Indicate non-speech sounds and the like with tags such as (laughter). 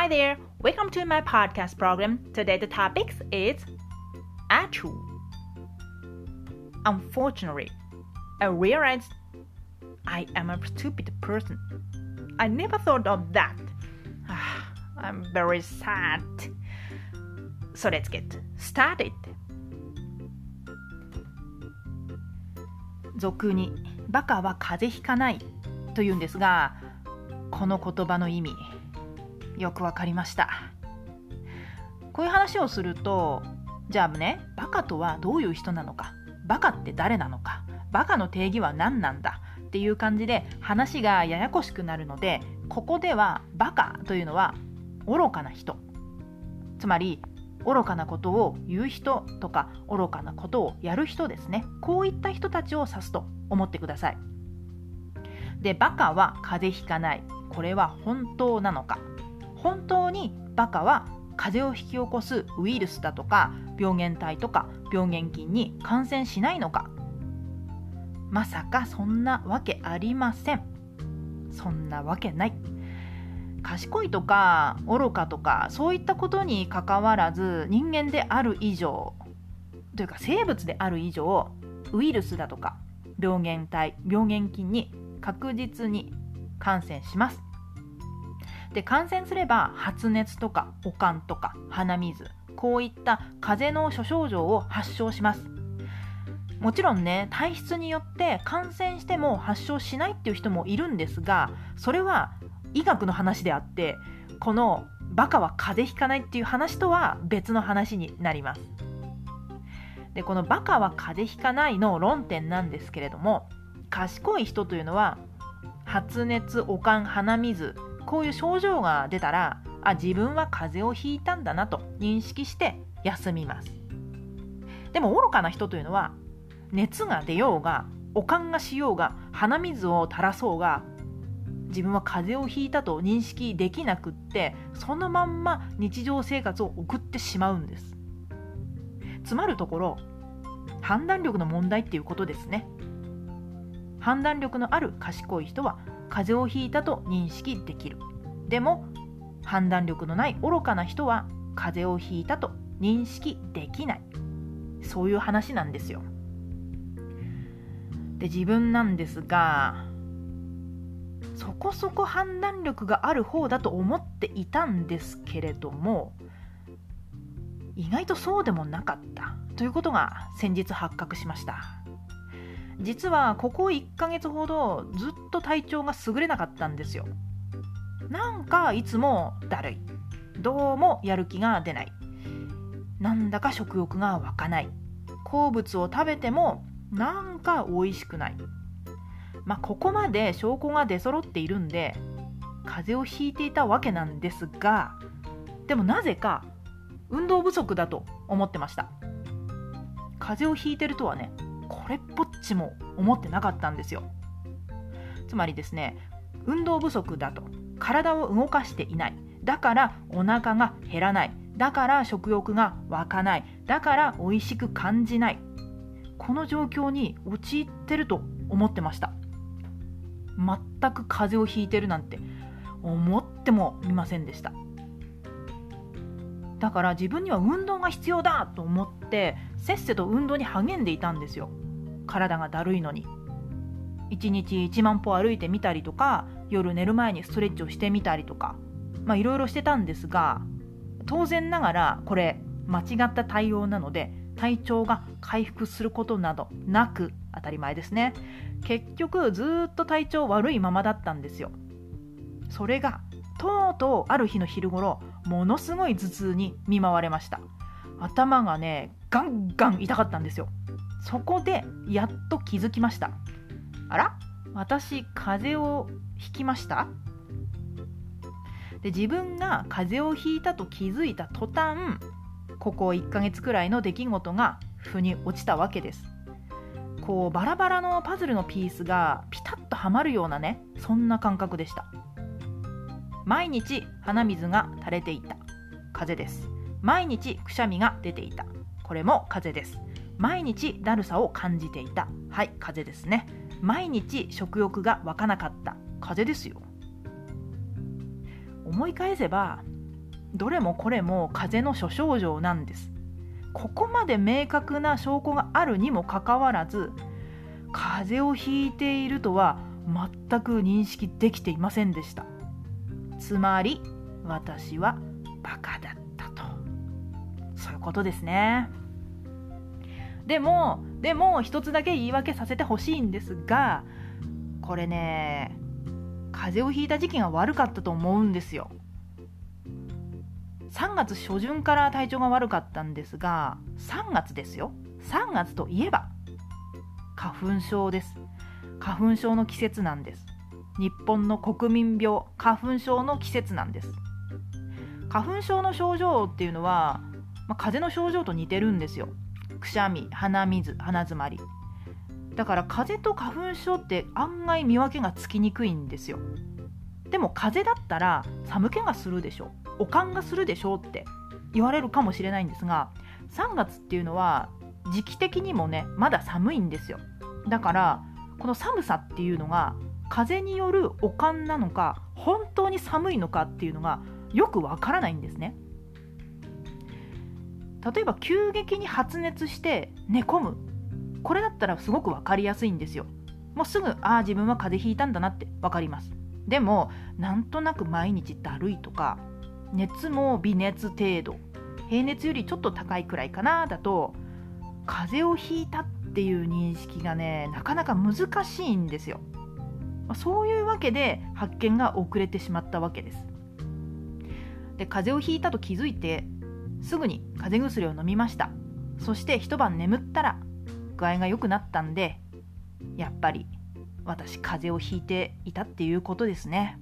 Hi there, welcome to my podcast program. Today the topic is Achoo. Unfortunately, I realized I am a stupid person. I never thought of that. (sighs) I'm very sad. So let's get started. 俗にバカは風邪ひかないというんですがこの言葉の意味 よくわかりました。こういう話をするとじゃあねバカとはどういう人なのかバカって誰なのかバカの定義は何なんだっていう感じで話がややこしくなるのでここではバカというのは愚かな人。つまり愚かなことを言う人とか愚かなことをやる人ですね。こういった人たちを指すと思ってください。でバカは風邪ひかない。これは本当なのか。本当にバカは風邪を引き起こすウイルスだとか病原体とか病原菌に感染しないのか。まさかそんなわけありません。そんなわけない。賢いとか愚かとかそういったことにかかわらず人間である以上というか生物である以上ウイルスだとか病原体病原菌に確実に感染します。で感染すれば発熱とか悪寒とか鼻水こういった風邪の諸症状を発症します。もちろんね体質によって感染しても発症しないっていう人もいるんですがそれは医学の話であってこのバカは風邪ひかないっていう話とは別の話になります。でこのバカは風邪ひかないの論点なんですけれども賢い人というのは発熱悪寒鼻水こういう症状が出たらあ自分は風邪をひいたんだなと認識して休みます。でも愚かな人というのは熱が出ようが悪寒がしようが鼻水を垂らそうが自分は風邪をひいたと認識できなくってそのまんま日常生活を送ってしまうんです。つまるところ判断力の問題っていうことですね。判断力のある賢い人は風邪をひいたと認識できる。でも判断力のない愚かな人は風邪をひいたと認識できない。そういう話なんですよ。で自分なんですがそこそこ判断力がある方だと思っていたんですけれども意外とそうでもなかった。ということが先日発覚しました。実はここ1ヶ月ほどずっと体調が優れなかったんですよ。なんかいつもだるい。どうもやる気が出ない。なんだか食欲が湧かない。好物を食べてもなんか美味しくない。まあここまで証拠が出揃っているんで風邪をひいていたわけなんですがでもなぜか運動不足だと思ってました。風邪をひいてるとはねこれっぽっちも思ってなかったんですよ。つまりですね運動不足だと。体を動かしていない。だからお腹が減らない。だから食欲が湧かない。だから美味しく感じない。この状況に陥ってると思ってました。全く風邪をひいてるなんて思ってもみませんでした。だから自分には運動が必要だと思ってせっせと運動に励んでいたんですよ。体がだるいのに。1日1万歩歩いてみたりとか夜寝る前にストレッチをしてみたりとかまあいろいろしてたんですが当然ながらこれ間違った対応なので体調が回復することなどなく当たり前ですね。結局ずっと体調悪いままだったんですよ。それがとうとうある日の昼頃ものすごい頭痛に見舞われました。頭がねガンガン痛かったんですよ。そこでやっと気づきました。あら？私風邪をひきました？で自分が風邪をひいたと気づいた途端ここ1ヶ月くらいの出来事が腑に落ちたわけです。こうバラバラのパズルのピースがピタッとはまるようなねそんな感覚でした。毎日鼻水が垂れていた。風邪です。毎日くしゃみが出ていた。これも風邪です。毎日だるさを感じていた。はい風邪ですね。毎日食欲が湧かなかった。風邪ですよ。思い返せばどれもこれも風邪の諸症状なんです。ここまで明確な証拠があるにもかかわらず風邪をひいているとは全く認識できていませんでした。つまり私はバカだったと。そういうことですね。でもでも一つだけ言い訳させてほしいんですがこれね風邪をひいた時期が悪かったと思うんですよ。3月初旬から体調が悪かったんですが3月ですよ。3月といえば花粉症です。花粉症の季節なんです。日本の国民病花粉症の季節なんです。花粉症の症状っていうのは、まあ、風邪の症状と似てるんですよ。くしゃみ鼻水鼻詰まり。だから風邪と花粉症って案外見分けがつきにくいんですよ。でも風邪だったら寒気がするでしょ。おかんがするでしょって言われるかもしれないんですが3月っていうのは時期的にもねまだ寒いんですよ。だからこの寒さっていうのが風によるおかんなのか本当に寒いのかっていうのがよくわからないんですね。例えば急激に発熱して寝込む。これだったらすごく分かりやすいんですよ。もうすぐああ自分は風邪ひいたんだなって分かります。でもなんとなく毎日だるいとか熱も微熱程度平熱よりちょっと高いくらいかなだと風邪をひいたっていう認識がねなかなか難しいんですよ。そういうわけで発見が遅れてしまったわけです。で風邪をひいたと気づいてすぐに風邪薬を飲みましたそして一晩眠ったら具合が良くなったんでやっぱり私風邪をひいていたっていうことですね。